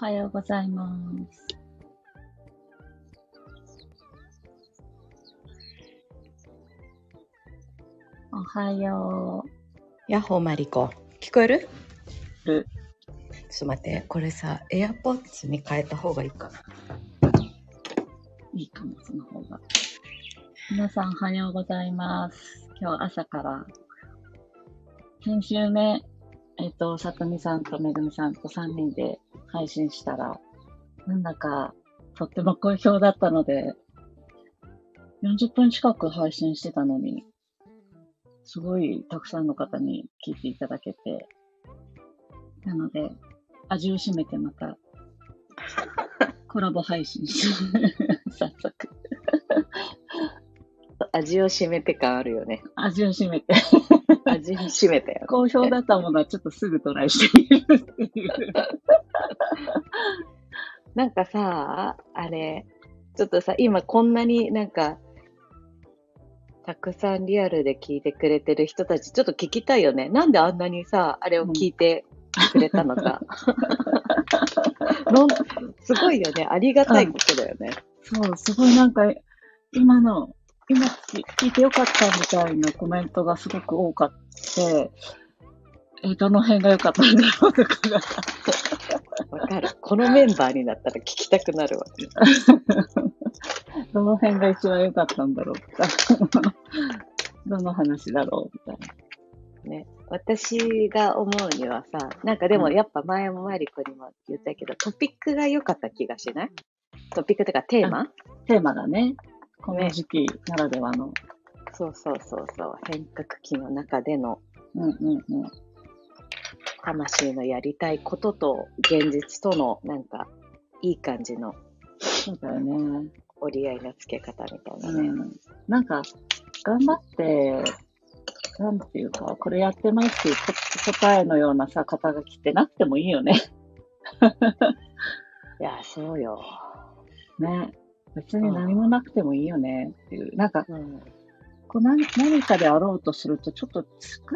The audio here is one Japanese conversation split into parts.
はようございます。おはよヤッホーマリコ。聞こえる？るちょっと待って、これさ、エアポッツに変えた方がいいかな。う。いいかも、その方が。皆さんおはようございます。今日朝から、先週ね、えっ、と、さとみさんとめぐみさんと3人で配信したら、なんだか、とっても好評だったので、40分近く配信してたのに、すごいたくさんの方に聞いていただけて、なので、味を占めてまた、コラボ配信して、早速、味を占めて感あるよね。味を占めて、味を占めたよ。好評だったものはちょっとすぐトライしてみるっていう。なんかさ、あれ、ちょっとさ、今こんなになんか、たくさんリアルで聞いてくれてる人たち、ちょっと聞きたいよね。なんであんなにさ、あれを聞いてくれたのか。のすごいよね。ありがたいことだよね。そう、すごいなんか、今の、今聞聞いてよかったみたいなコメントがすごく多かって、えーどの辺が良かったんだろうとかが。わかる。このメンバーになったら聞きたくなるわ。どの辺が一番良かったんだろうとか。どの話だろうみたいな。ね。私が思うにはさ、なんかでもやっぱ前もマリコにも言ったけど、トピックが良かった気がしない？トピックとかテーマ？テーマがね、この時期ならではの。そうそうそうそう。変革期の中でのうんうんうん。魂のやりたいことと現実とのなんかいい感じのそうだよね。折り合いのつけ方みたいなね。うん。なんか、頑張って、なんていうか、これやってますっていうこ答えのようなさ、肩書きってなくてもいいよね。いや、そうよ。ね。別に何もなくてもいいよねっていう。なんか、うん。こう何何かであろうとすると、ちょっと疲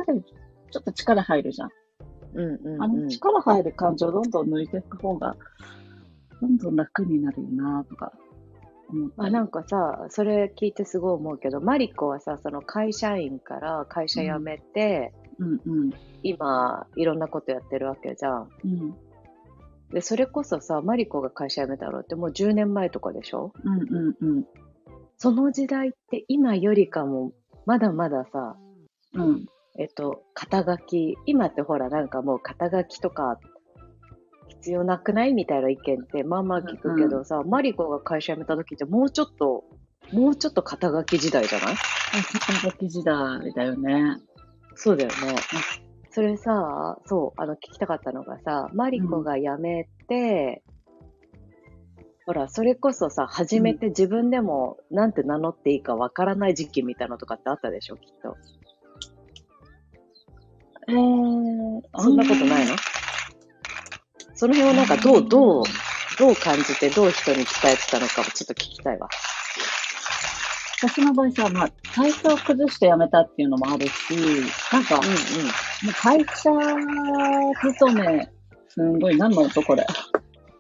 れ、ちょっと力入るじゃん。うんうん、あの力入る感情をどんどん抜いていく方が、どんどん楽になるよなとか思ったあり。なんかさ、それ聞いてすごい思うけど、マリコはさ、その会社員から会社辞めて、うんうん。今、いろんなことやってるわけじゃん。うんで、それこそさ、マリコが会社辞めたのってもう10年前とかでしょ？うんうんうん。その時代って今よりかも、まだまださ、うん。えっと、肩書き、今ってほらなんかもう肩書きとか必要なくないみたいな意見ってまあまあ聞くけどさ、マリコが会社辞めた時ってもうちょっと、もうちょっと肩書き時代じゃない？あ、肩書き時代だよね。そうだよね。それさ、そう、あの、聞きたかったのがさ、マリコが辞めて、ほら、それこそさ、初めて自分でもなんて名乗っていいかわからない時期みたいなのとかってあったでしょ、きっと。えー、そんなことないの？その辺はなんかどう、どう、どう感じて、どう人に伝えてたのかもちょっと聞きたいわ。私の場合さ、まあ、体調を崩して辞めたっていうのもあるし、なんか、もうんうん。う会社勤め、すんごい、何の音これ。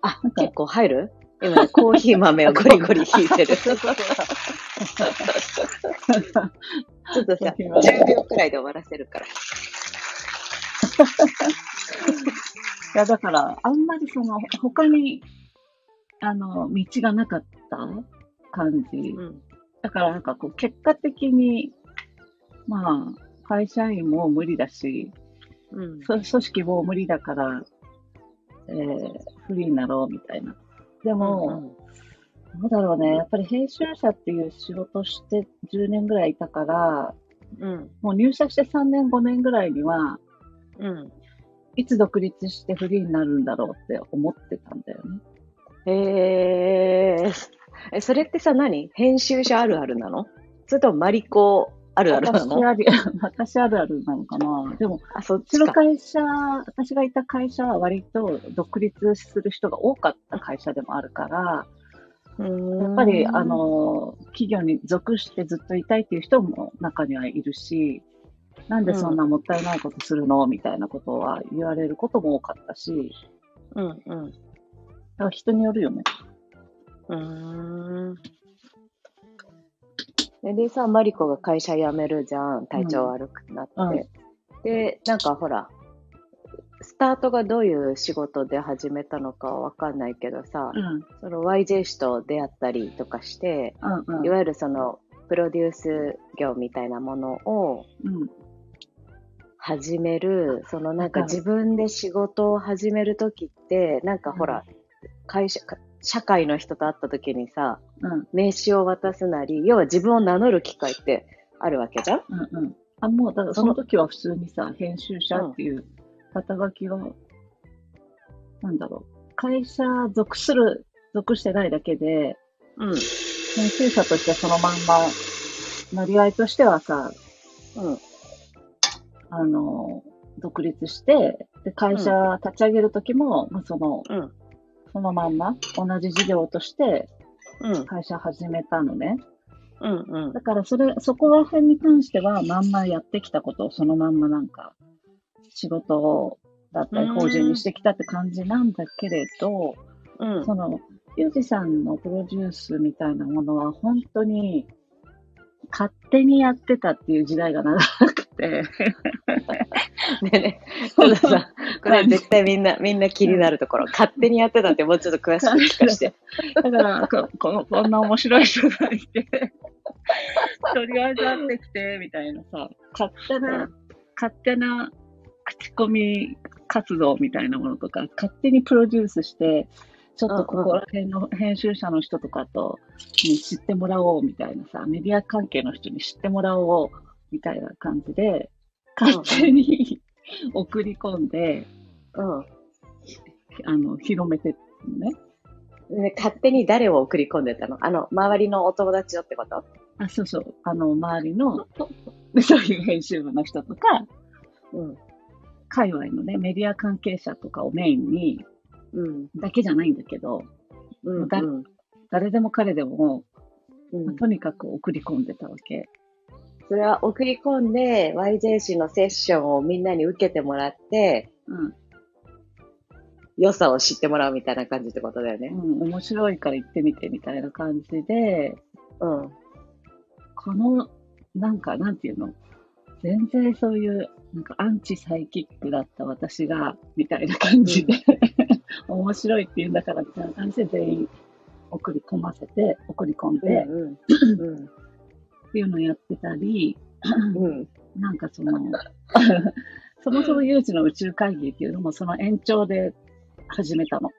あなん、か結構入る？今ね、コーヒー豆を ゴリゴリ引いてる。ちょっとさ、10秒くらいで終わらせるから。いや、だから、あんまりその、他に、あの、道がなかった感じ。うん。だからなんかこう、結果的に、まあ、会社員も無理だし、うん。そ組織も無理だから、えー、フリーになろうみたいな。でも、どうだろうね。やっぱり編集者っていう仕事して10年ぐらいいたから、うん。もう入社して3年5年ぐらいには、うん。いつ独立してフリーになるんだろうって思ってたんだよね。へえ。え、それってさ、何？編集者あるあるなの？それともマリコあるあるなの？私あり、私あるあるなのかな？でも、あ、そっうちの。会社、私がいた会社は割と独立する人が多かった会社でもあるから、ややっぱり、あ、の、企業に属してずっといたいっていう人も中にはいるし、なんでそんなもったいないことするの？みたいなことは言われることも多かったし、うんうん。だから人によるよね。うーん。ででさ、マリコが会社辞めるじゃん。体調悪くなって。うんで、なんかほら、スタートがどういう仕事で始めたのかはわかんないけどさ、うん。その YJ 氏と出会ったりとかして、うんうんいわゆるその、プロデュース業みたいなものをうん。始める、そのなんか自分で仕事を始めるときって、なんかほら、会社、か社会の人と会ったときにさ、うん。名刺を渡すなり、要は自分を名乗る機会ってあるわけじゃん？うんうん。あ、もう、だからその時は普通にさ、編集者っていう肩書きが、なんだろう。会社属する、属してないだけで、うん。編集者としてそのまんま、乗り合いとしてはさ、うん。あの、独立して、で、会社立ち上げる時も、まあ、その、うん。そのまんま、同じ事業としてうん。会社始めたのね。うん。うんだ。から、それ、そこら辺に関しては、まんまやってきたことをそのまんまなんか、仕事だったり、うん法人にしてきたって感じなんだけれど、うん。その、ユージさんのプロデュースみたいなものは、本当に、勝手にやってたっていう時代が長くて、ねえね。さ、これ絶対みんな、みんな気になるところ。勝手にやってたってもうちょっと詳しく聞かして。だから、ここのこんな面白い人がいて、とりあえず会ってきて、みたいなさ、勝手な、勝手な口コミ活動みたいなものとか、勝手にプロデュースして、ちょっとここら辺の編集者の人とかと、に知ってもらおうみたいなさ、メディア関係の人に知ってもらおうみたいな感じで、勝手に送り込んで、うん。あの、広めてるのね。ね、勝手に誰を送り込んでたの？あの、周りのお友達よってこと？あ、そうそう。あの、周りの、そういう編集部の人とか、うん。界隈のね、メディア関係者とかをメインに、うん。だけじゃないんだけど、うん。だうん誰でも彼でも、うんとにかく送り込んでたわけ。それは送り込んで、YJ 氏のセッションをみんなに受けてもらって、うん。良さを知ってもらうみたいな感じってことだよね。うん、面白いから行ってみてみたいな感じで、うん。この、なんか、なんていうの？全然そういう、なんかアンチサイキックだった私が、みたいな感じで、面白いって言うんだから、みたいな感じで全員送り込ませて、送り込んで、うん。うん。っていうのをやってたり、うん。なんかその、そもそも有事の宇宙会議っていうのもその延長で始めたの。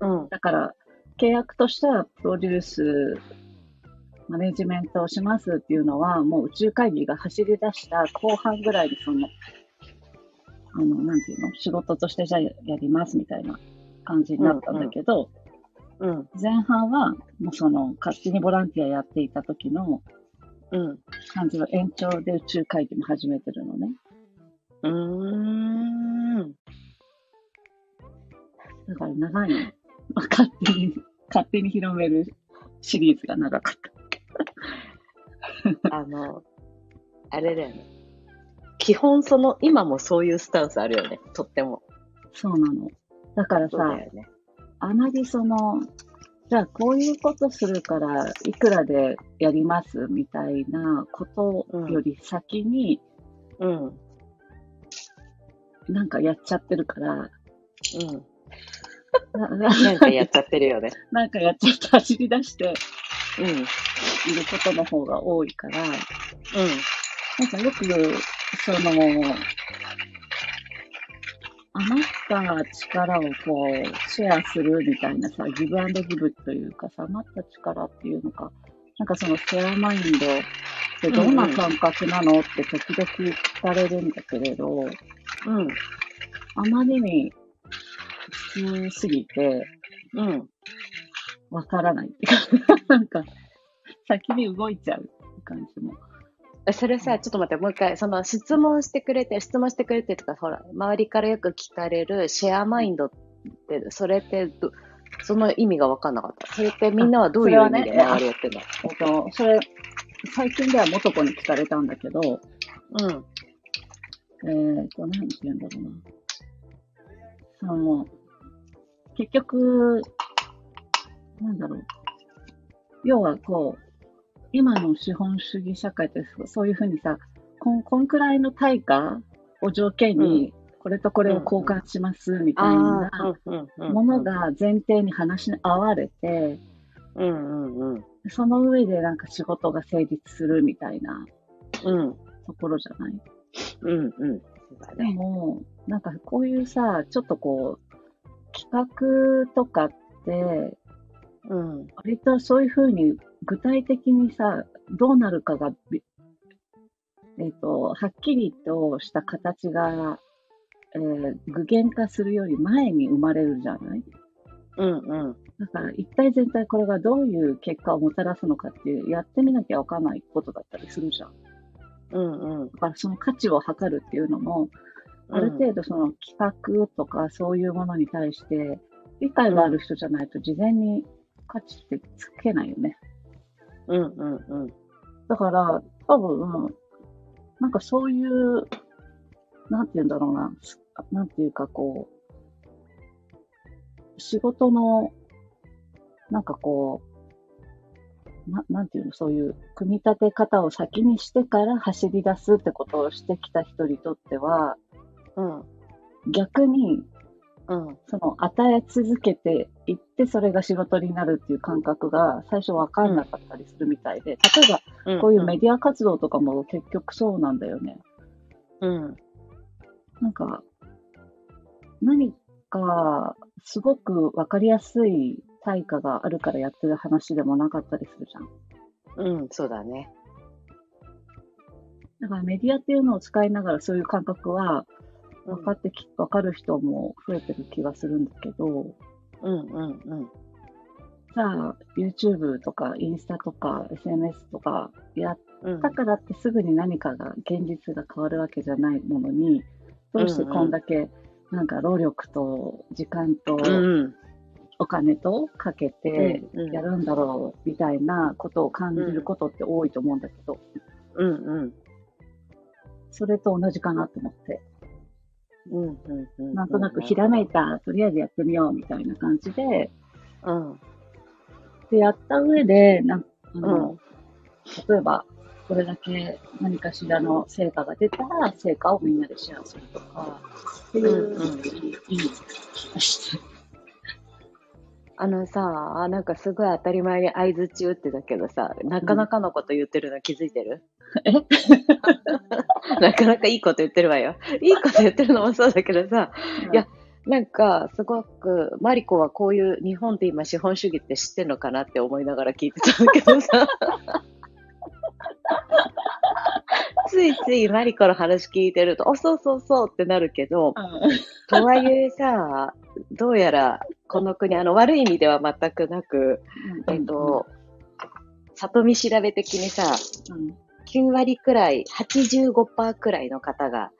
うん。だから、契約としてはプロデュース、マネジメントをしますっていうのは、もう宇宙会議が走り出した後半ぐらいにその、あの、なんていうの？仕事としてじゃあやりますみたいな感じになったんだけど、うん。前半はもうその、勝手にボランティアやっていた時のうん。感じの延長で宇宙会議も始めてるのね。うーん。だから長いの。勝手に、勝手に広めるシリーズが長かった。あの、あれだよね。基本その、今もそういうスタンスあるよね。とっても。そうなの。だからさね。あまりその、じゃあこういうことするからいくらでやりますみたいなことより先にうん。うん。なんかやっちゃってるから、なななんかやっちゃってるよね。なんかやっちゃって走り出してうん。うん。いることの方が多いから、なんかよく、その、余った力をこう、シェアするみたいなさ、ギブアンドギブというかさ、余った力っていうのか、なんかそのシェアマインドってどんな感覚なのって時々聞かれるんだけれど、うん。あまりに普通すぎてうん。わからないっていうか、なんか先に動いちゃうって感じも。それさ、ちょっと待って、もう一回、その質問してくれて、質問してくれてとか、ほら、周りからよく聞かれるシェアマインドって、それってど、その意味が分かんなかった。それってみんなはどういう意味で周りやってんの？えっと、それ、最近では元子に聞かれたんだけど、うん。えっと、何て言うんだろうな。その、結局、なんだろう。要はこう、今の資本主義社会ってそそういうふうにさ、こんこんくらいの対価を条件に、これとこれを交換しますみたいな。もの、が前提に話し合われて、うんうんうん。その上でなんか仕事が成立するみたいなうんところじゃない？うんうん。でね。も、なんかこういうさ、ちょっとこう、企画とかって、うん。割とそういうふうに具体的にさ、どうなるかがび、えっ、と、はっきりとした形が、えー具現化するより前に生まれるじゃない？うんうん。だから一体全体これがどういう結果をもたらすのかっていう、やってみなきゃわかんないことだったりするじゃん。うんうん。だからその価値を測るっていうのも、ある程度その企画とかそういうものに対して理解がある人じゃないと事前に価値ってつけないよね。うんうんうん。だから多分、なんかそういう、なんて言うんだろうな、すなんていうかこう、仕事の、なんかこう、ななんていうの、そういう組み立て方を先にしてから走り出すってことをしてきた人にとっては、うん逆にうん。その与え続けていって、それが仕事になるっていう感覚が最初わかんなかったりするみたいで、例えばうん。こういうメディア活動とかも結局そうなんだよね。うん。なんか、何かすごくわかりやすい対価があるからやってる話でもなかったりするじゃん。うん、そうだね。だからメディアっていうのを使いながらそういう感覚は分かってき、分かる人も増えてる気がするんだけど、うんうんうん。さあ、YouTube とかインスタとか SNS とかやっうん。だからってすぐに何かが、現実が変わるわけじゃないものに、どうしてこんだけ、なんか労力と時間とうんお金とかけてやるんだろうみたいなことを感じることって多いと思うんだけど、うんうん。それと同じかなと思って。なんとなくひらめいた、とりあえずやってみようみたいな感じで、うん。で、やった上で、なんあの、うん例えば、これだけ何かしらの成果が出たら、成果をみんなでシェアするとか、っていう、うんうんいい気がして。あのさ、なんかすごい当たり前に相づち打ってたけどさ、なかなかのこと言ってるの気づいてる、え？なかなかいいこと言ってるわよ。いいこと言ってるのもそうだけどさ、いやなんかすごく、マリコはこういう日本って今資本主義って知ってんのかなって思いながら聞いてたんだけどさ。ついついマリコの話聞いてると、あ、そうそうそうってなるけど、とはいえさ、どうやらこの国、あの悪い意味では全くなく、うん。えっと、里見調べ的にさ、うん。9割くらい、85%くらいの方が、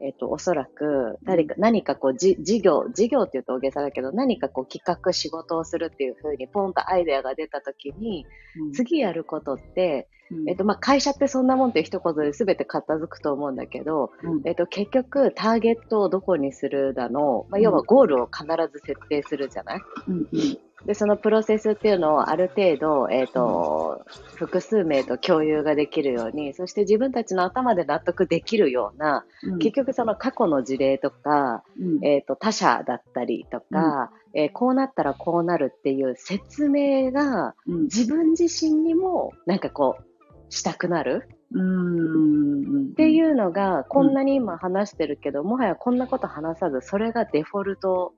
えっ、と、おそらく、誰か、何かこう、じ、事業、事業って言うと大げさだけど、何かこう、企画、仕事をするっていう風に、ポンとアイデアが出たときに、うん。次やることって、うん。えっ、と、まあ、会社ってそんなもんって一言で全て片付くと思うんだけど、うん。えっ、と、結局、ターゲットをどこにするだの、まあ、要はゴールを必ず設定するじゃない？うんうんで、そのプロセスっていうのをある程度、えっ、と、複数名と共有ができるように、そして自分たちの頭で納得できるような、うん。結局その過去の事例とか、うん。えっ、と、他者だったりとか、えーこうなったらこうなるっていう説明がうん。自分自身にもなんかこう、したくなるうん。っていうのが、こんなに今話してるけど、もはやこんなこと話さず、それがデフォルト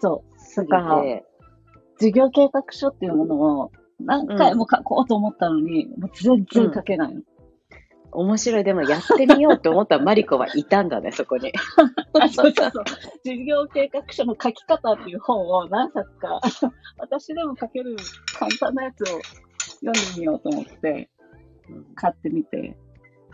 そう。すぎだか事業計画書っていうものを何回も書こうと思ったのに、もう全然書けないの。面白い。でもやってみようって思ったマリコはいたんだね、そこに。あそうそうそう。事業計画書の書き方っていう本を何冊か、私でも書ける簡単なやつを読んでみようと思って、買ってみて、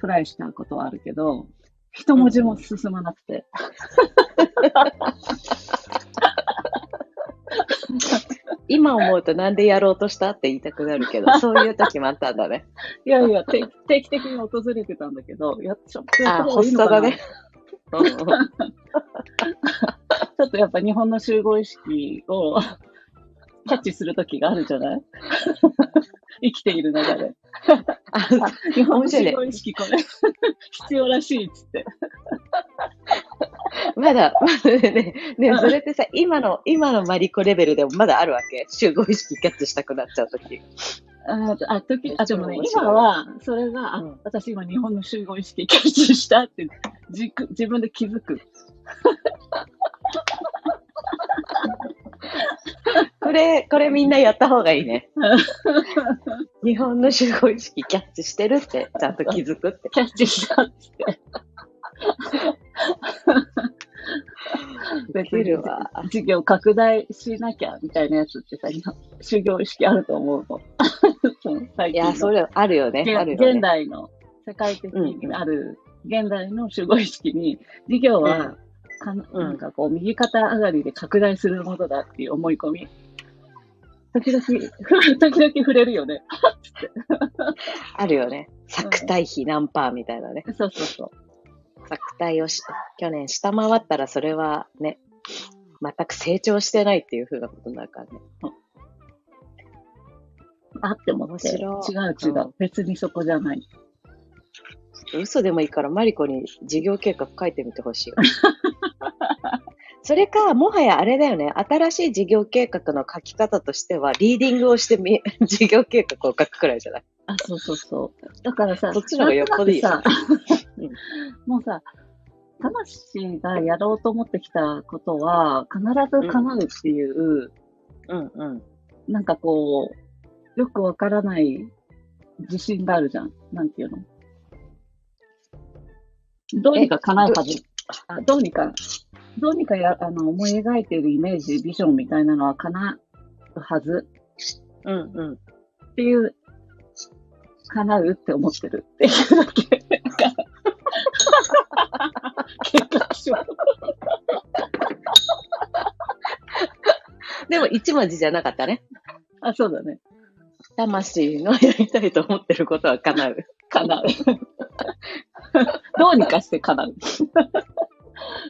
トライしたことはあるけど、一文字も進まなくて。今思うとなんでやろうとしたって言いたくなるけど、そういう時もあったんだね。いやいや、定定期的に訪れてたんだけど、やちょっとやったあ、方がいいのかな発作だね。ちょっとやっぱ日本の集合意識をキャッチするときがあるじゃない？生きている中で。あ 日本意識これ 必要らしいっつって。まだ、まだね、ね、それってさ、今の、今のマリコレベルでもまだあるわけ？集合意識キャッチしたくなっちゃうとき。あ、あ時あでもね、今は、それが、あうん私今日本の集合意識キャッチしたってじく自分で気づく。これ、これみんなやった方がいいね。日本の集合意識キャッチしてるって、ちゃんと気づくって。キャッチしたって。別できるわ。事業拡大しなきゃみたいなやつってさ、今修行意識あると思うの。そのいや、それあるよね。現あるよね。現代の、世界的にある、現代の集合意識に、事業は、かんうんなんかこう、右肩上がりで拡大するものだっていう思い込み。時々、時々触れるよね。あるよね。作体比何パーみたいなね。そうそうそう。作体をし、去年下回ったらそれはね、全く成長してないっていう風なことになるからね。あって思って。違面う白い違う。うん別にそこじゃない。嘘でもいいからマリコに事業計画書いてみてほしいよ。それか、もはやあれだよね。新しい事業計画の書き方としては、リーディングをしてみ、事業計画を書くくらいじゃない？あ、そうそうそう。だからさ、そっちの方がよっぽどいいよなんとなくさ、もうさ、魂がやろうと思ってきたことは、必ず叶うっていう、うんうん。なんかこう、よくわからない自信があるじゃん。なんていうの？どうにか叶うはず。あどうにか、どうにかやあの思い描いているイメージ、ビジョンみたいなのは叶うはずうんうん。っていう、叶うって思ってるっていうだけ。計画書。でも一文字じゃなかったね。あ、そうだね。魂のやりたいと思ってることは叶う。叶う。どうにかして叶う。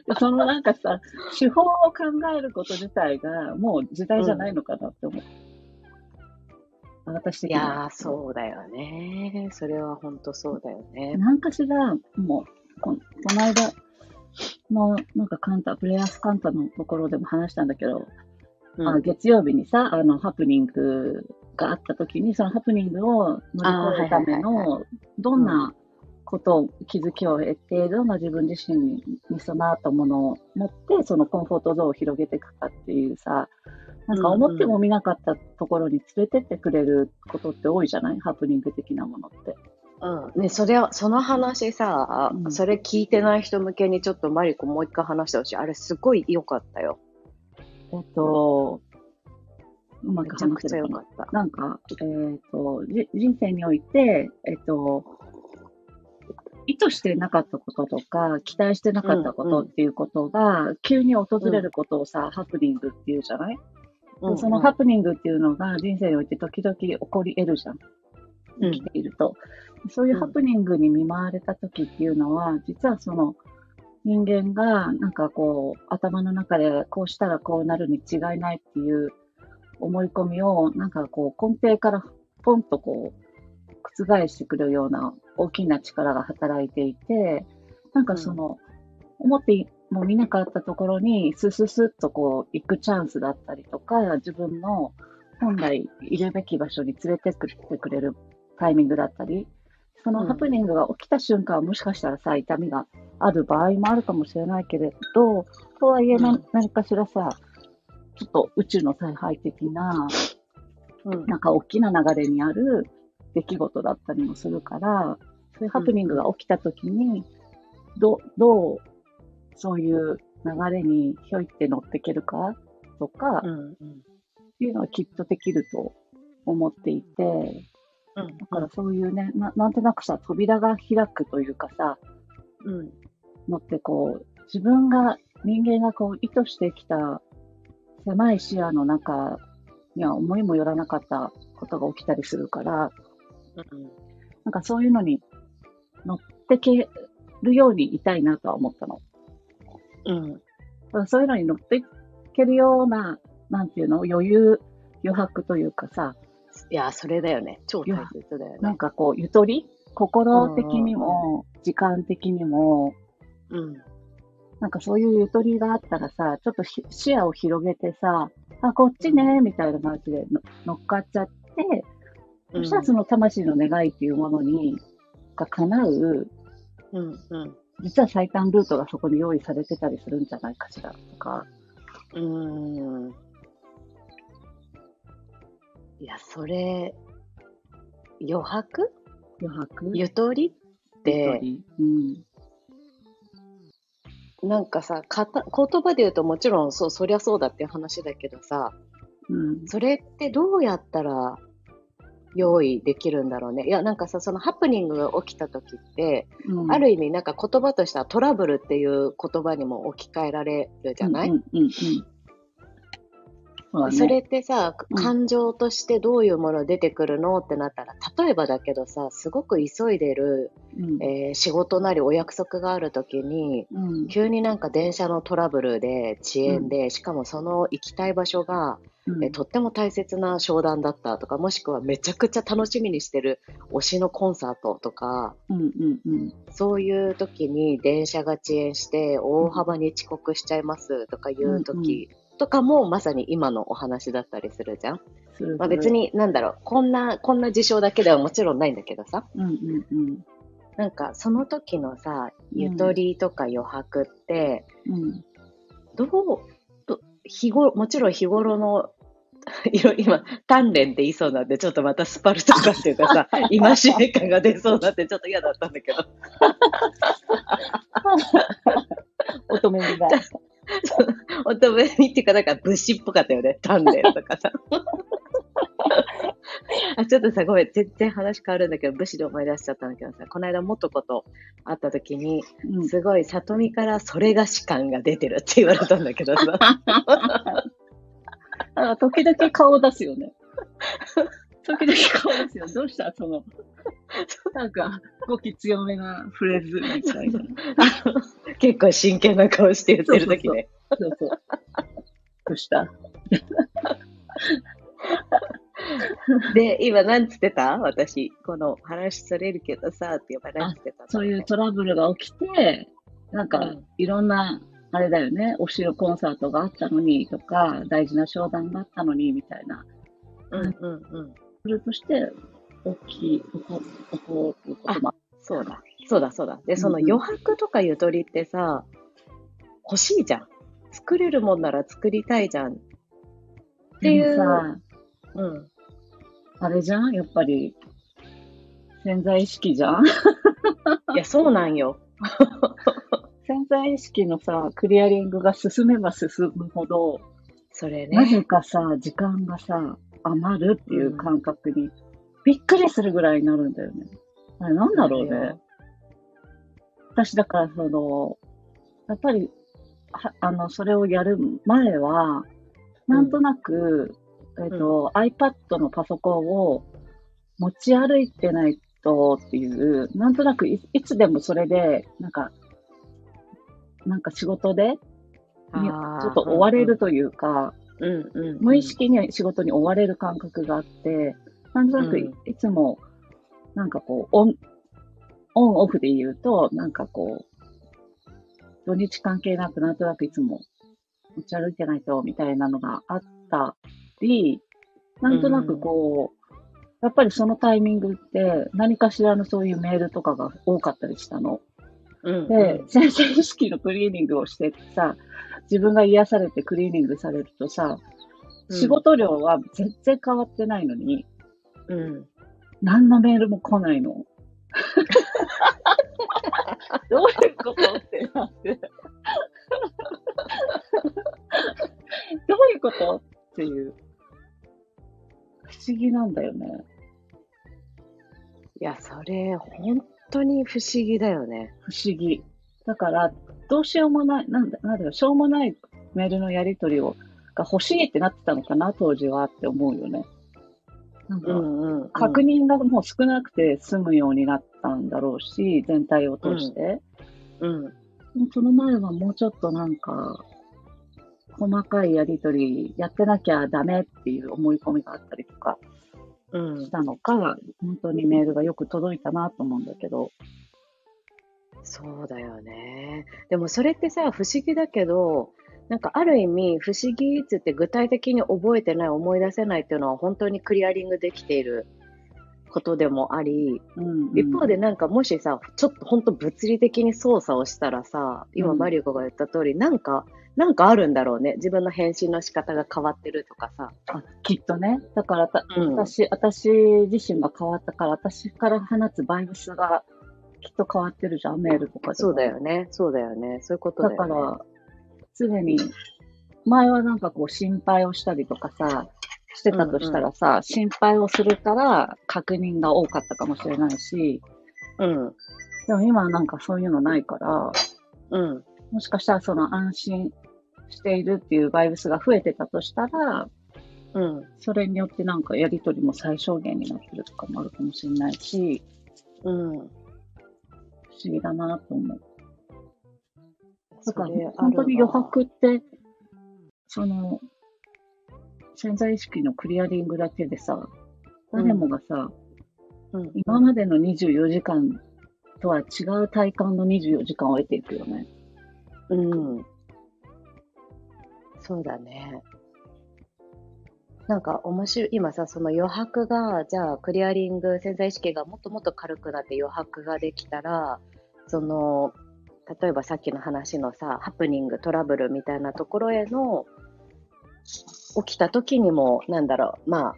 で そのなんかさ、手法を考えること自体がもう時代じゃないのかなって思う。私的にはいやー、そうだよね。それは本当そうだよね。なんかしら、もう、ここの間の、なんかカンタ、プレイヤースカンタのところでも話したんだけど、うんあ月曜日にさ、あの、ハプニングがあった時に、そのハプニングを乗り越えるための、どんなことを、気づきを得て、どんな自分自身に備わったものを持って、そのコンフォートゾーンを広げていくかっていうさ、なんか思っても見なかったところに連れてってくれることって多いじゃない？ハプニング的なものって。うん。ね、それは、その話さ、うんそれ聞いてない人向けにちょっとマリコもう一回話してほしい。あれすごい良かったよ。えっと、うまめく話せるかな良かった。なんか、えっ、と、じ人生において、えっ、と、意図してなかったこととか、期待してなかったことっていうことが、急に訪れることをさ、ハプニングっていうじゃない、うんでそのハプニングっていうのが人生において時々起こり得るじゃん。生きていると。そういうハプニングに見舞われた時っていうのは、実はその人間がなんかこう頭の中でこうしたらこうなるに違いないっていう思い込みをなんかこう根底からポンとこう覆してくるような大きな力が働いていて、なんかその、思っても見なかったところにスススッとこう行くチャンスだったりとか、自分の本来いるべき場所に連れてってくれるタイミングだったり、そのうんハプニングが起きた瞬間はもしかしたらさ、痛みがある場合もあるかもしれないけれど、とはいえ何かしらさ、ちょっと宇宙の采配的な、うん。なんか大きな流れにある出来事だったりもするから、そういうハプニングが起きたときに、どどう、そういう流れにひょいって乗っていけるかとか、っうんうんていうのはきっとできると思っていて、うん。だからそういうね、ななんとなくさ、扉が開くというかさ、うん。のってこう、自分が、人間がこう意図してきた狭い視野の中には思いもよらなかったことが起きたりするから、うん。なんかそういうのに乗ってけるようにいたいなとは思ったの。うん。そういうのに乗っていけるような、なんていうの、余裕、余白というかさ、いや、それだよね。超大切だよね。なんかこう、ゆとり？心的にも、時間的にも、うん。なんかそういうゆとりがあったらさ、ちょっとひ視野を広げてさ、あ、こっちね、みたいな感じでの乗っかっちゃって、そしたらその魂の願いっていうものに、が叶う、うん。うん。実は最短ルートがそこに用意されてたりするんじゃないかしらとか。うん。いや、それ、余白？余白？ゆとりっゆてうん。なんかさ、かた言葉で言うともちろんそう、そりゃそうだっていう話だけどさ、うん。それってどうやったら用意できるんだろうね。いや、なんかさ、そのハプニングが起きた時って、うんある意味なんか言葉としてはトラブルっていう言葉にも置き換えられるじゃない、うんうんうんうん。それってさ、うん感情としてどういうもの出てくるのってなったら、例えばだけどさ、すごく急いでる、うん、えー仕事なりお約束がある時に、うん。急になんか電車のトラブルで遅延で、しかもその行きたい場所が、うんえーとっても大切な商談だったとか、もしくはめちゃくちゃ楽しみにしてる推しのコンサートとか、うんうんうん。そういう時に電車が遅延して大幅に遅刻しちゃいますとかいう時とかもまさに今のお話だったりするじゃん。まあ、別。になんだろう、こんな、こんな事象だけではもちろんないんだけどさ、うんうんうん。なんかその時のさ、うんゆとりとか余白って、うん。どう、ど日頃、もちろん日頃の、いろ今、鍛錬って言いそうなんで、ちょっとまたスパルタかっていうかさ、今しめ感が出そうになってちょっと嫌だったんだけど、乙女が。乙女にっていうか、なんか武士っぽかったよね、鍛錬とかさ。あちょっとさ、ごめん、全然話変わるんだけど、武士で思い出しちゃったんだけどさ、この間、もとこと会った時に、うんすごい、里見からそれがし感が出てるって言われたんだけどさ、あ 時々顔出すよね。時々顔出すよ。どうした？その、なんか、語気強めなフレーズみたいな。結構真剣な顔して言ってる時ね。そうそう。どうした？で、今、なんつってた？私、この話それるけどさ、って言えばなんつってたそういうトラブルが起きて、なんかうん、いろんな、あれだよね、推しのコンサートがあったのにとか、大事な商談があったのにみたいな、うんうんうん。それとして、大きい、起こることもあそうだ、そうだ、そうだ。で、その余白とかゆとりってさ、欲しいじゃん。作れるもんなら作りたいじゃん。っていうさ、うん。あれじゃん？やっぱり、潜在意識じゃん？いや、そうなんよ。潜在意識のさ、クリアリングが進めば進むほど、それなぜね。かさ、時間がさ、余るっていう感覚に、びっくりするぐらいになるんだよね。あれなんだろうね。私だからその、やっぱり、はあの、それをやる前は、なんとなく、えっ、と、iPad のパソコンを持ち歩いてないとっていう、なんとなくいいつでもそれで、なんか、なんか仕事で、ちょっと追われるというか、うんうんうん。無意識に仕事に追われる感覚があって、なんとなくいつも、なんかこう、オン、オンオフで言うと、なんかこう、土日関係なくなんとなくいつも持ち歩いてないと、みたいなのがあったり、なんとなくこう、やっぱりそのタイミングって何かしらのそういうメールとかが多かったりしたの。うんで、潜在意識のクリーニングをしてさ、自分が癒されてクリーニングされるとさ、うん仕事量は全然変わってないのに、うん。何のメールも来ないの。どういうことってなって。どういうことっていう。不思議なんだよね。いや、それ、本当に不思議だよね。不思議。だから、どうしようもない、なんだ、なんだろう、しょうもないメールのやり取りを、か欲しいってなってたのかな、当時はって思うよね。なんか、うんうんうん。確認がもう少なくて済むようになったんだろうし、全体を通して。うん。もうその前はもうちょっとなんか、細かいやりとりやってなきゃダメっていう思い込みがあったりとかうんし。たのか、本当にメールがよく届いたなと思うんだけど。そうだよね。でもそれってさ、不思議だけど、なんかある意味、不思議っつって具体的に覚えてない、思い出せないっていうのは本当にクリアリングできていることでもあり、うん一方でなんかもしさ、ちょっと本当物理的に操作をしたらさ、今うんマリコが言った通り、なんか、なんかあるんだろうね。自分の返信の仕方が変わってるとかさ。あきっとね。だからた、うん私、私自身が変わったから、私から放つバイブスがきっと変わってるじゃん、メールとかでもそうだよね。そうだよね。そういうことだだよね。から、常に、前はなんかこう心配をしたりとかさ、してたとしたらさ、心配をするから確認が多かったかもしれないし、うん。でも今はなんかそういうのないから、うん。もしかしたらその安心しているっていうバイブスが増えてたとしたら、うん。それによってなんかやりとりも最小限になってるとかもあるかもしれないし、うん。不思議だなと思う。だから本当に余白って、その、潜在意識のクリアリングだけでさ、誰もがさ、うん。今までの24時間とは違う体感の24時間を得ていくよね。うん。そうだね。なんか面白い、今さ、その余白が、じゃあクリアリング、潜在意識がもっともっと軽くなって余白ができたら、その、例えばさっきの話のさ、ハプニング、トラブルみたいなところへの、起きた時にも、なんだろう、まあ、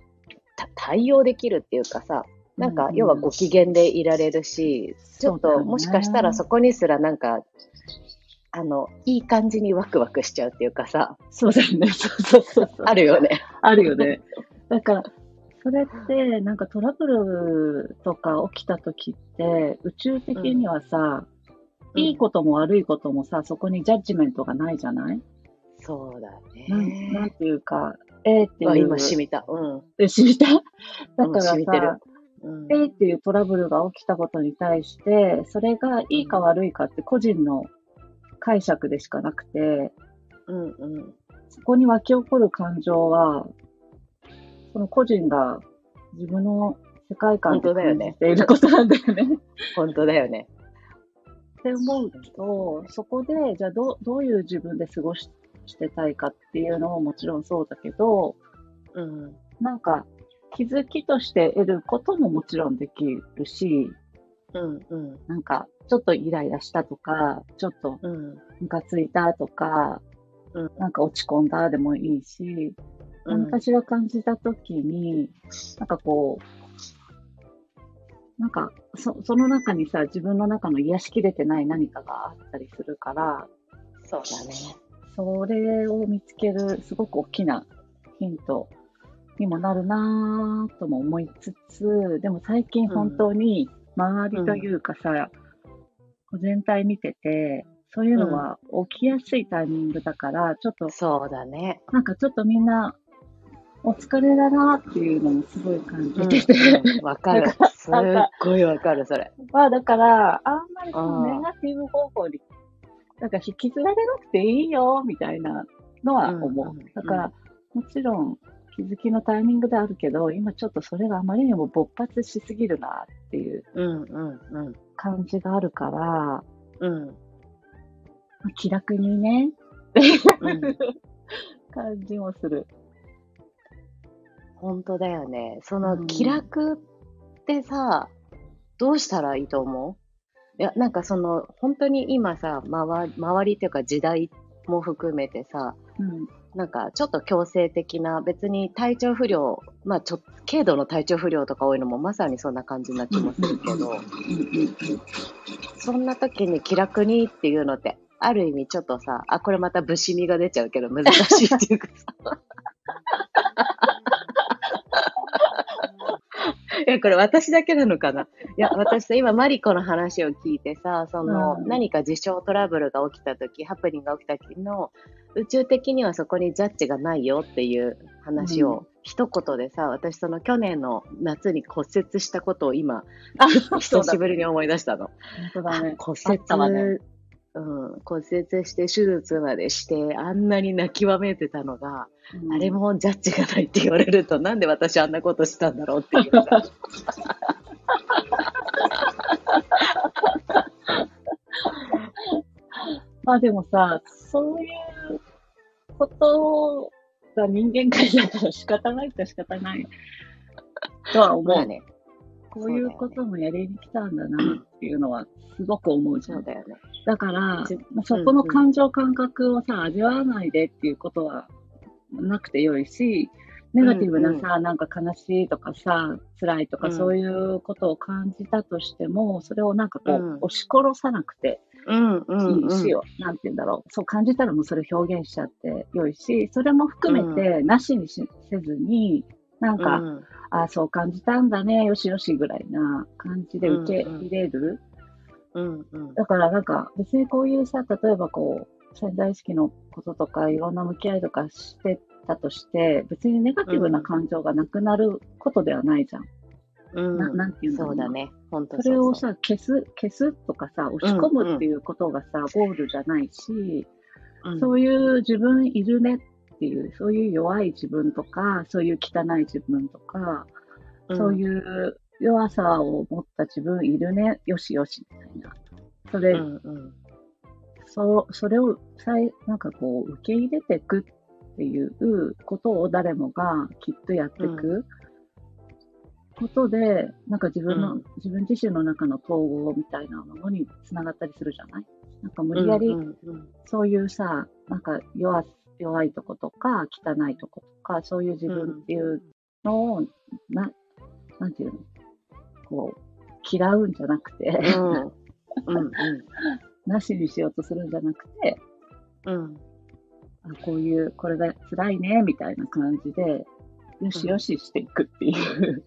た対応できるっていうかさ、なんか、うん要はご機嫌でいられるし、ちょっと、もしかしたらそこにすらなんか、あの、いい感じにワクワクしちゃうっていうかさ、そうだよね。そうそうそうそう。あるよね。あるよね。だから、それって、なんかトラブルとか起きた時って、宇宙的にはさ、うんいいことも悪いこともさ、そこにジャッジメントがないじゃない、そうだなんなんね。ていうか、A っていう。わ、今染みた。うん。え染みた？だからさ、うん。A っていうトラブルが起きたことに対して、それがいいか悪いかって個人の解釈でしかなくて、うんうん。そこに湧き起こる感情は、その個人が自分の世界観で本当だよね感じていることなんだよね。本当だよね。って思うと、そこで、じゃあどうどういう自分で過ごししてたいかっていうのももちろんそうだけど、うん。なんか気づきとして得ることももちろんできるし、うんうん。なんかちょっとイライラしたとか、ちょっとうん。ムカついたとか、うんなんか落ち込んだでもいいし、うん何かしら感じたときに、なんかこう、なんかそその中にさ、自分の中の癒しきれてない何かがあったりするから、そうだね。それを見つけるすごく大きなヒントにもなるなぁとも思いつつ、でも最近本当に周りというかさ、こう全体見てて、そういうのは起きやすいタイミングだから、ちょっと、そうだね。なんかちょっとみんな、お疲れだなっていうのもすごい感じうんてて、うんわかる。すっごいわかる、それ。まあだから、あんまりそのうんネガティブ方向に、なんか引きずられなくていいよ、みたいなのは思う。うんうんだから、もちろん気づきのタイミングであるけど、今ちょっとそれがあまりにも勃発しすぎるなっていううんうんうん。感じがあるから、うん。まあ気楽にね、うん 感じもする。本当だよね。そうのん気楽ってさ、どうしたらいいと思う？いや、なんかその、本当に今さ、周り周りっていうか時代も含めてさ、うん。なんかちょっと強制的な、別に体調不良、まあちょ軽度の体調不良とか多いのもまさにそんな感じな気もするけど、そんな時に気楽にっていうのって、ある意味ちょっとさ、あ、これまた不死身が出ちゃうけど難しいっていうかさ。いや、これ私だけなのかな？いや、私さ、今、マリコの話を聞いてさ、その、うん何か事象トラブルが起きた時、ハプニングが起きた時の、宇宙的にはそこにジャッジがないよっていう話を、一言でさ、私その去年の夏に骨折したことを今、久しぶりに思い出したの。本当だね。骨あったわね折、うん、骨折して手術までして、あんなに泣きわめいてたのが、うんあれもジャッジがないって言われると、なんで私あんなことしたんだろうっていうさ。まあでもさ、そういうことが人間界だったら仕方ないと仕方ないとは思う。まあね、こういうこともやりに来たんだなっていうのはすごく思うじゃ。んだよね。だからそこの感情感覚をさ、味わわないでっていうことはなくてよいし、ネガティブなさ、なんか悲しいとかさ、辛いとかうん。そういうことを感じたとしても、それをなんかこう、うん。押し殺さなくてうんうん、うん。いいしよ、なんて言うんだろう。そう感じたらもうそれ表現しちゃってよいし、それも含めてなしにしせずに、なんか、うん。あそう感じたんだね、よしよしぐらいな感じで受け入れる。うんうん。だからなんか別にこういうさ、例えばこう、潜在意識のこととかいろんな向き合いとかしてたとして、別にネガティブな感情がなくなることではないじゃん。うん。ななんていうんだろなそううだね。本当それをさ、消す、消すとかさ、押し込むっていうことがさ、ゴールじゃないし、うんそういう自分いるねっていう、そういう弱い自分とか、そういう汚い自分とか、そういう弱さを持った自分いるね、よしよしみたいな。それ、うんうんそう、それをさい、なんかこう、受け入れていくっていうことを誰もがきっとやっていくことで、なんか自分の、うん。自分自身の中の統合みたいなものにつながったりするじゃない？なんか無理やりうんうんうん。そういうさ、なんか弱弱いとことか、汚いとことか、そういう自分っていうのを、な、なんていうの？こう、嫌うんじゃなくて、うん。うん なしにしようとするんじゃなくて、うん。あこういう、これが辛いね、みたいな感じで、よしよししていくっていう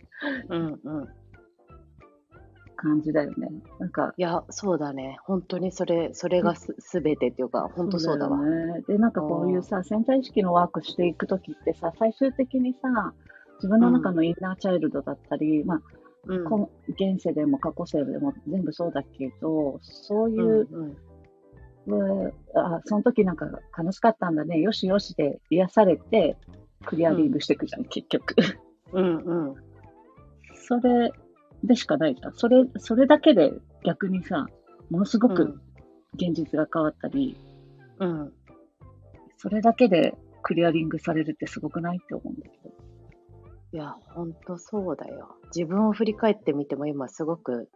うんうん感じだよね。なんか、いや、そうだね。本当にそれ、それがすすべてっていうか、本当そうだわ。よね。で、なんかこういうさ、潜在意識のワークしていくときってさ、最終的にさ、自分の中のインナーチャイルドだったり、まあ、うんこ現世でも過去世でも全部そうだけど、そういうんう、うんあその時なんか悲しかったんだね、よしよしで癒されて、クリアリングしていくじゃん、結局。うんうんそれでしかないじゃん。それ、それだけで逆にさ、ものすごくうん現実が変わったり、うんそれだけでクリアリングされるってすごくないって思うんだけど。いや、本当そうだよ。自分を振り返ってみても今すごく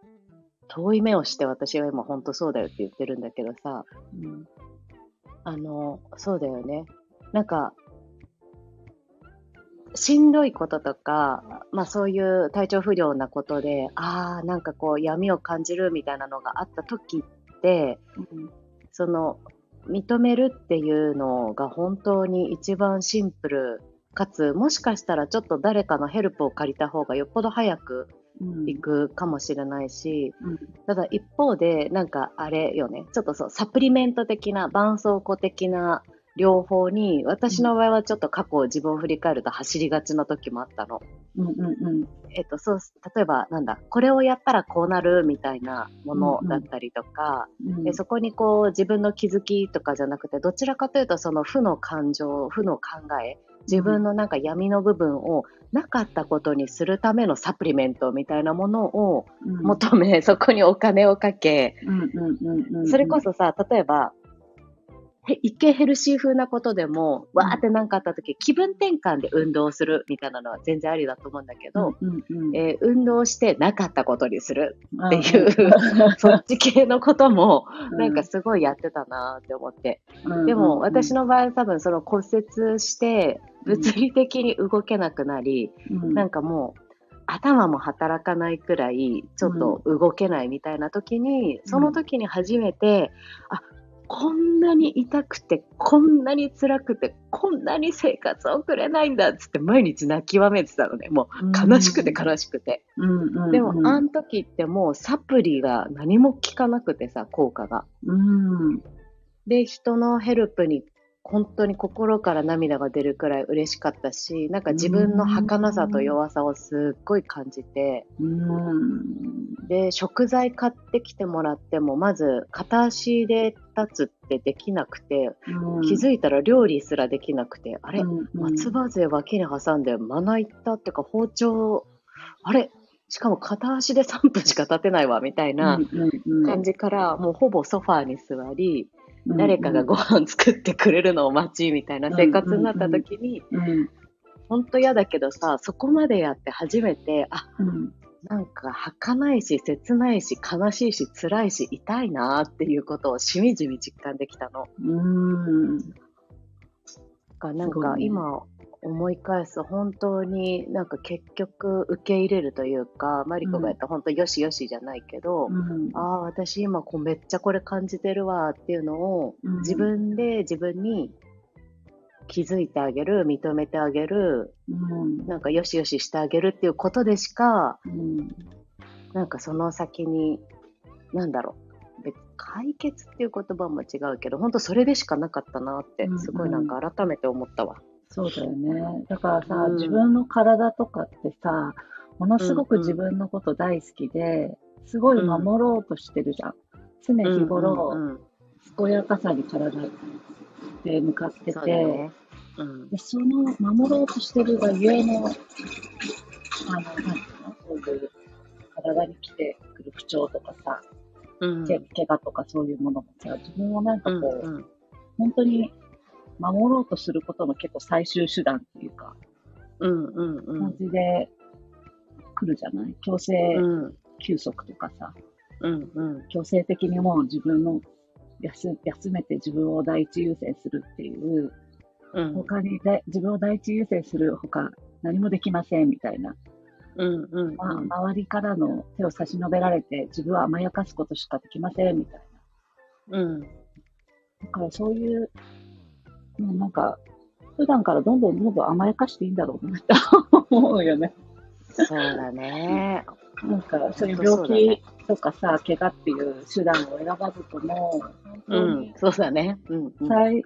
遠い目をして私は今本当そうだよって言ってるんだけどさ、うん。あの、そうだよね。なんか、しんどいこととか、まあそういう体調不良なことで、ああ、なんかこう闇を感じるみたいなのがあった時って、その、認めるっていうのが本当に一番シンプル、かつ、もしかしたらちょっと誰かのヘルプを借りた方がよっぽど早くうん。行くかもしれないし、うん。ただ一方で、なんかあれよね、ちょっとそう、サプリメント的な、絆創膏的な両方に、私の場合はちょっと過去を自分を振り返ると走りがちな時もあったの。うんうんうん。えっと、そう、例えばなんだ、これをやったらこうなるみたいなものだったりとか、うんでそこにこう自分の気づきとかじゃなくて、どちらかというとその負の感情、負の考え、自分のなんか闇の部分をなかったことにするためのサプリメントみたいなものをうん。求め、そこにお金をかけ、うんうんうんうん。それこそさ、例えば、へ一見ヘルシー風なことでも、わーってなんかあった時、気分転換で運動するみたいなのは全然ありだと思うんだけど、うんうんうん、えー運動してなかったことにするっっていう、そっち系のことも、なんかすごいやってたなって思って。でも私の、の場合は多分その骨折して、物理的に動けなくなり、うんなんかもう、頭も働かないくらい、ちょっと動けないみたいな時に、その時に初めて、あ、こんなに痛くて、こんなに辛くて、こんなに生活を送れないんだっつって毎日泣きわめてたのね。もう悲しくて悲しくて。うんうんうん、でも、あの時ってもうサプリが何も効かなくてさ、効果が。うん、で、人のヘルプに本当に心から涙が出るくらい嬉しかったし、なんか自分の儚さと弱さをすっごい感じて、うん。で、食材買ってきてもらっても、まず片足で立つってできなくて、気づいたら料理すらできなくて、あれ、松葉杖脇に挟んでまな板っていうか包丁、あれしかも片足で3分しか立てないわ、みたいな感じから、もうほぼソファーに座り、誰かがご飯作ってくれるのを待ち、みたいな生活になった時に、本当嫌だけどさ、そこまでやって初めて、あ、なんか儚いし、切ないし、悲しいし、辛いし、痛いなっていうことをしみじみ実感できたの。うん。かなんか今思い返すと本当になんか結局受け入れるというか、マリコがやった本当よしよしじゃないけど、うん、ああ、私今こうめっちゃこれ感じてるわっていうのをうん自分で自分に気づいてあげる、認めてあげる、うん。なんかよしよししてあげるっていうことでしか、うん。なんかその先に、なんだろう。別解決っていう言葉も違うけど、本当それでしかなかったなってうんうん、すごいなんか改めて思ったわ。そうだよね。だからさ、うん。自分の体とかってさ、ものすごくうんうん。自分のこと大好きで、すごい守ろうとしてるじゃん。常日頃、うんうんうん。健やかさに体で向かってて、ね。うん。でその守ろうとしてるがゆえの、あの、なんていうのそういう体に来てくる不調とかさ、うん。け怪我とかそういうものもさ、自分をなんかうんこう、うん。本当に守ろうとすることの結構最終手段っていうか、うんうんう感んじで来るじゃない？強制うん休息とかさ、うんうん。強制的にもう自分の休休めて自分を第一優先するっていう、うん。他にだ自分を第一優先する他何もできませんみたいな、うんうん。まあ、周りからの手を差し伸べられて自分を甘やかすことしかできませんみたいな。うん。だからそういう、もうなんか、普段からどんどんどんどん甘やかしていいんだろうなって 思うよね。そうだね。なんか、そういう病ね気とかさ、怪我っていう手段を選ばずとも、本うん、そうだね。うんうん最、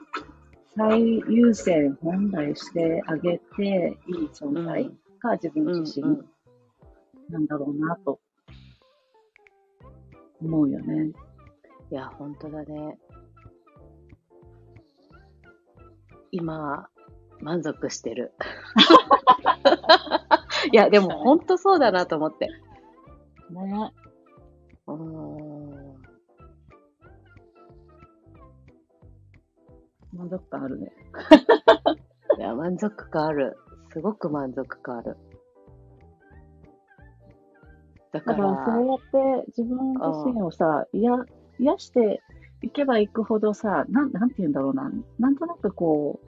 最優先本来してあげていい存在が自分うん自身うんなんだろうなと思うよね。いや、本当だね。今、満足してる。いや、でも本当そうだなと思って。ね。うーん。満足感あるね。いや、満足感ある。すごく満足感ある。だかだから、ら、そうやって自分自身をさ、癒癒していけばいくほどさ、なん、なんて言うんだろうな。なんとなくこう、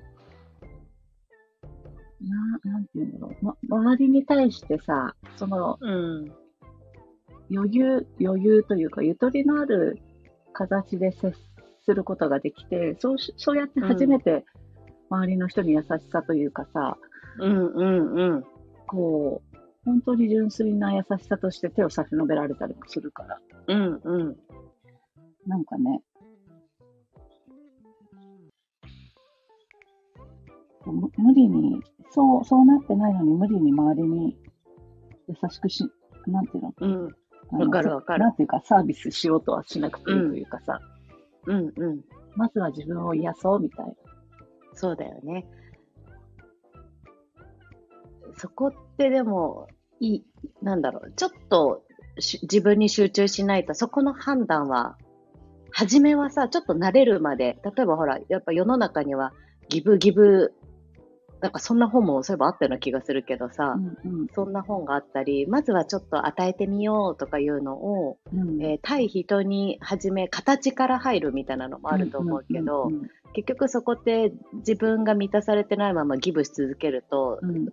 な、なんて言うんだろう。ま、周りに対してさ、そのうん。余裕、余裕というか、ゆとりのある形で接することができて、そうし、そうやって初めて周りの人に優しさというかさ、うんうんうん。こう、本当に純粋な優しさとして手を差し伸べられたりもするから、うんうん。なんかね、無理に、そう、そうなってないのに無理に周りに優しくし、なんていうの？うんわかるわかるなんていうか、サービスしようとはしなくていいというかさ、うんうん。まずは自分を癒そうみたいな。そうだよね。そこってでも、いい、なんだろう、ちょっとし自分に集中しないと、そこの判断は、初めはさ、ちょっと慣れるまで、例えばほら、やっぱ世の中には、ギブギブ、なんかそんな本もそういえばあったような気がするけどさ、うんそんな本があったり、まずはちょっと与えてみようとかいうのを、うん。うんえー対人に初め形から入るみたいなのもあると思うけど、うんうん結局そこって自分が満たされてないままギブし続けると、うんうん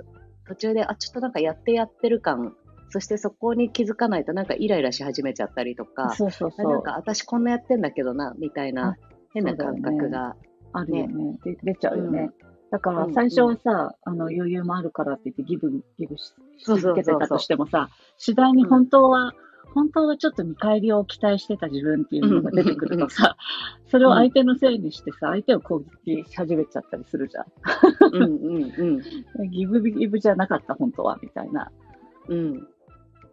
途中で、あ、ちょっとなんかやってやってる感、そしてそこに気づかないとなんかイライラし始めちゃったりとか、そうそうそう。あなんか私こんなやってんだけどな、みたいな変な感覚が。あるよね。で出ちゃうよね。だかうんら最初はさ、あの余裕もあるからって言ってギブ、ギブし続けてたとしてもさ、次第に本当は、本当はちょっと見返りを期待してた自分っていうのが出てくるとさ、それを相手のせいにしてさ、相手を攻撃し始めちゃったりするじゃん。うんうんうん。ギブギブじゃなかった、本当は、みたいな。うん。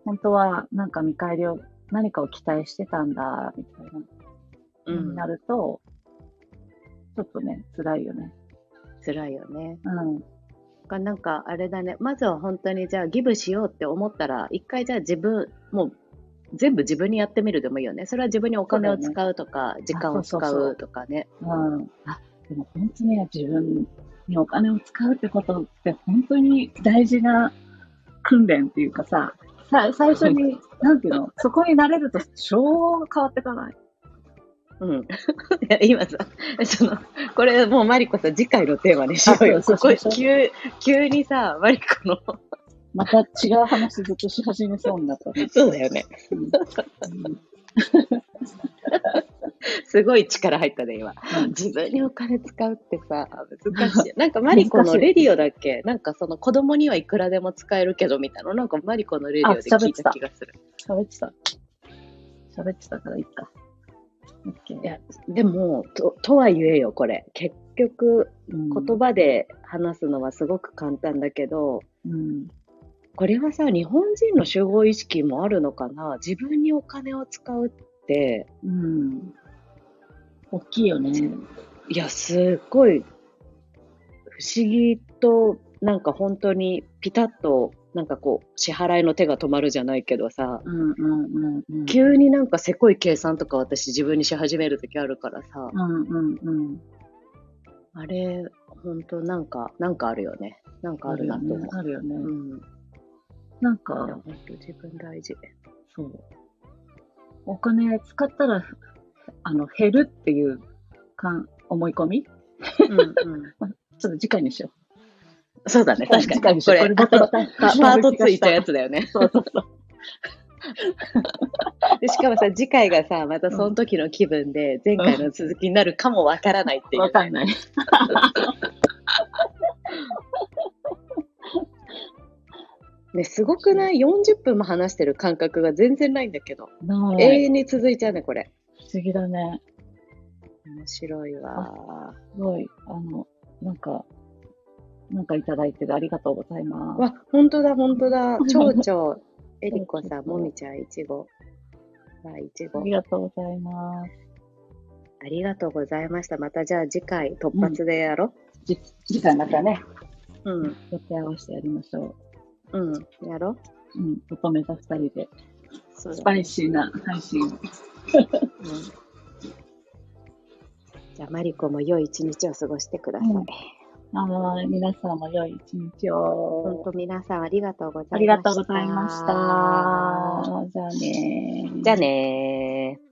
本当はなんか見返りを、何かを期待してたんだ、みたいな。うんにな。ると、ちょっとね、辛いよね。辛いよね。うん。がなんかあれだね、まずは本当にじゃあギブしようって思ったら、一回じゃあ自分、もう全部自分にやってみるでもいいよね。それは自分にお金を使うとか、時間を使うとかね。うん。あ、でも本当に自分にお金を使うってことって本当に大事な訓練っていうかさ、さ最初に、なんていうの、そこに慣れると超変わってかない？うん。今さ、その、これもうマリコさ、次回のテーマにしようよ。急、急にさ、マリコの、また違う話ずっとし始めそうになったね。そうだよね。うんすごい力入ったね、今。うん自分にお金使うってさ、難しい。なんかマリコのレディオだっけ？なんかその子供にはいくらでも使えるけどみたいな。なんかマリコのレディオで聞いた気がする。喋ってた。喋ってたからいいか。いや、でも、と、とはいえよ、これ。結局、うん言葉で話すのはすごく簡単だけど、うん。これはさ、日本人の集合意識もあるのかな？自分にお金を使うって、うん。大きいよね。いや、すっごい、不思議と、なんか本当にピタッと、なんかこう、支払いの手が止まるじゃないけどさ、うんうんうんうん。急になんかせこい計算とか私自分にし始めるときあるからさ、うんうんうん。あれ、本当なんか、なんかあるよね。なんかあるなと思う。あるよね。なんか、本当自分大事。そう。お金使ったら、あの、減るっていうかん思い込み？うんうん。ちょっと次回にしよそうだね、確かに。これ、これパパートついたやつだよね。そうそうそう。でしかもさ、次回がさ、またその時の気分で、前回の続きになるかもわからないっていう。わかんない。ね、すごくない ?40 分も話してる感覚が全然ないんだけど。永遠に続いちゃうね、これ。不思議だね。面白いわ。すごい、あの、なんか、なんかいただいてるありがとうございます。わ、ほんとだ、ほんとだ。蝶々、えりこさん、もみちゃん、いちご。わ、いちごあ。りがとうございます。ありがとうございました。またじゃあ次回突発でやろじ次回またね、う。うん。予定合わせてやりましょうん。やろう。うん、乙女座二人で、そうスパイシーな配信。うんじゃあ、マリコも良い一日を過ごしてください。うんはい、皆さんも良い一日を。本当皆さんありがとうございました。ありがとうございました。じゃあねーじゃあねー。